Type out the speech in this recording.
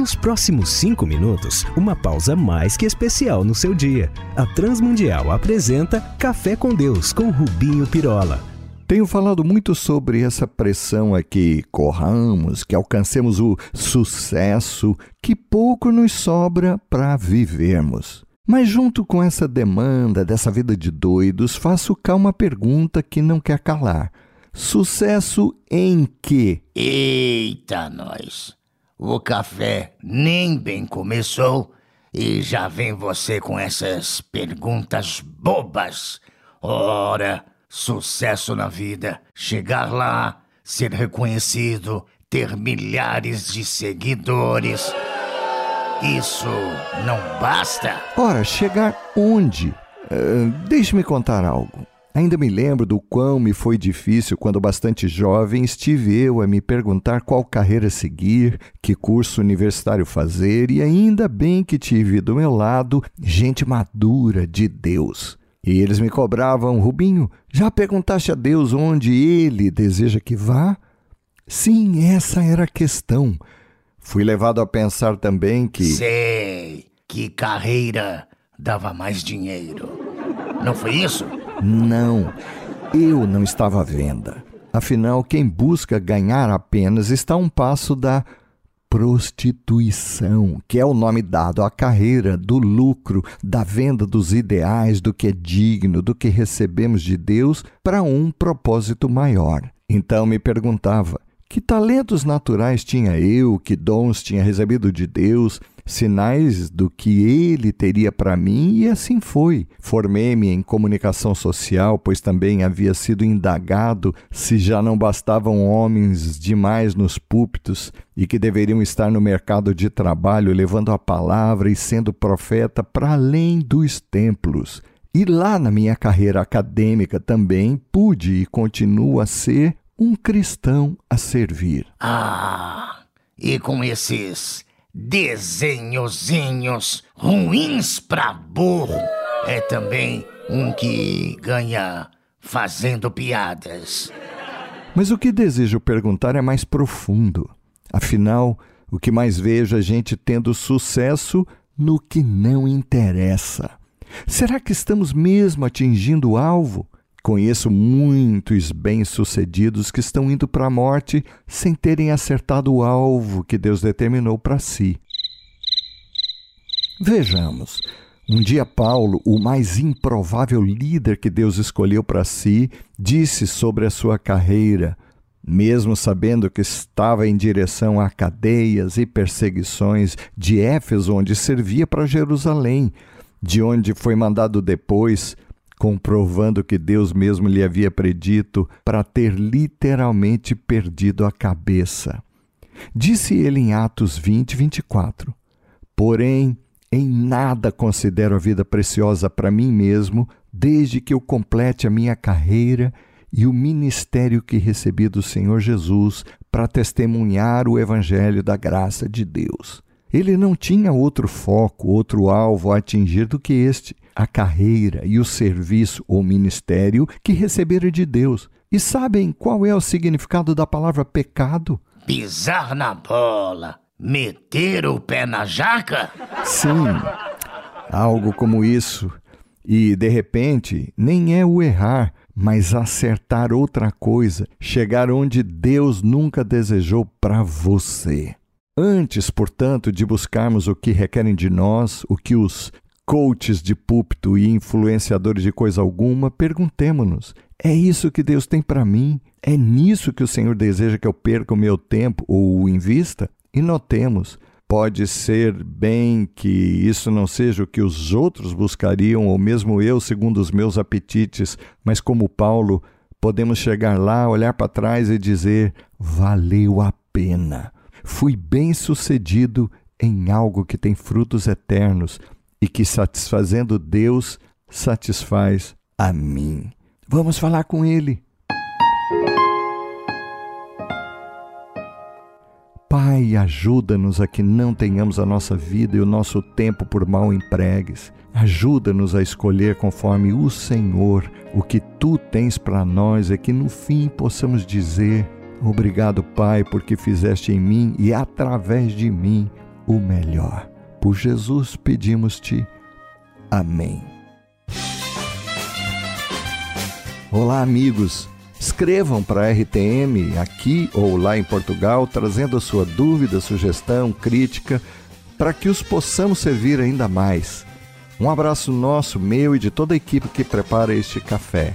Nos próximos cinco minutos, uma pausa mais que especial no seu dia. A Transmundial apresenta Café com Deus com Rubinho Pirola. Tenho falado muito sobre essa pressão a que corramos, que alcancemos o sucesso, que pouco nos sobra para vivermos. Mas, junto com essa demanda dessa vida de doidos, faço cá uma pergunta que não quer calar: sucesso em quê? Eita, nós! O café nem bem começou e já vem você com essas perguntas bobas. Ora, sucesso na vida, chegar lá, ser reconhecido, ter milhares de seguidores. Isso não basta? Ora, chegar onde? Uh, Deixe-me contar algo. Ainda me lembro do quão me foi difícil quando bastante jovem estive eu a me perguntar qual carreira seguir, que curso universitário fazer, e ainda bem que tive do meu lado gente madura de Deus. E eles me cobravam, Rubinho, já perguntaste a Deus onde ele deseja que vá? Sim, essa era a questão. Fui levado a pensar também que. Sei que carreira dava mais dinheiro. Não foi isso? Não, eu não estava à venda. Afinal, quem busca ganhar apenas está a um passo da prostituição, que é o nome dado à carreira do lucro, da venda dos ideais, do que é digno, do que recebemos de Deus para um propósito maior. Então me perguntava: que talentos naturais tinha eu, que dons tinha recebido de Deus, sinais do que ele teria para mim, e assim foi. Formei-me em comunicação social, pois também havia sido indagado se já não bastavam homens demais nos púlpitos e que deveriam estar no mercado de trabalho levando a palavra e sendo profeta para além dos templos. E lá na minha carreira acadêmica também pude e continuo a ser um cristão a servir. Ah, e com esses desenhozinhos ruins pra burro, é também um que ganha fazendo piadas. Mas o que desejo perguntar é mais profundo. Afinal, o que mais vejo é gente tendo sucesso no que não interessa. Será que estamos mesmo atingindo o alvo? Conheço muitos bem-sucedidos que estão indo para a morte sem terem acertado o alvo que Deus determinou para si. Vejamos. Um dia, Paulo, o mais improvável líder que Deus escolheu para si, disse sobre a sua carreira, mesmo sabendo que estava em direção a cadeias e perseguições de Éfeso, onde servia para Jerusalém, de onde foi mandado depois comprovando que Deus mesmo lhe havia predito para ter literalmente perdido a cabeça. Disse ele em Atos 20, 24: Porém, em nada considero a vida preciosa para mim mesmo, desde que eu complete a minha carreira e o ministério que recebi do Senhor Jesus para testemunhar o Evangelho da graça de Deus. Ele não tinha outro foco, outro alvo a atingir do que este a carreira e o serviço ou ministério que receberam de Deus. E sabem qual é o significado da palavra pecado? Pisar na bola, meter o pé na jaca? Sim, algo como isso. E, de repente, nem é o errar, mas acertar outra coisa, chegar onde Deus nunca desejou para você. Antes, portanto, de buscarmos o que requerem de nós, o que os coaches de púlpito e influenciadores de coisa alguma, perguntemos-nos: é isso que Deus tem para mim? É nisso que o Senhor deseja que eu perca o meu tempo ou o invista? E notemos, pode ser bem que isso não seja o que os outros buscariam, ou mesmo eu, segundo os meus apetites, mas como Paulo, podemos chegar lá, olhar para trás e dizer: valeu a pena. Fui bem sucedido em algo que tem frutos eternos e que, satisfazendo Deus, satisfaz a mim. Vamos falar com Ele. Pai, ajuda-nos a que não tenhamos a nossa vida e o nosso tempo por mal empregues. Ajuda-nos a escolher conforme o Senhor o que tu tens para nós e que no fim possamos dizer: Obrigado, Pai, porque fizeste em mim e através de mim o melhor. Por Jesus pedimos-te. Amém. Olá, amigos. Escrevam para a RTM aqui ou lá em Portugal, trazendo a sua dúvida, sugestão, crítica, para que os possamos servir ainda mais. Um abraço nosso, meu e de toda a equipe que prepara este café.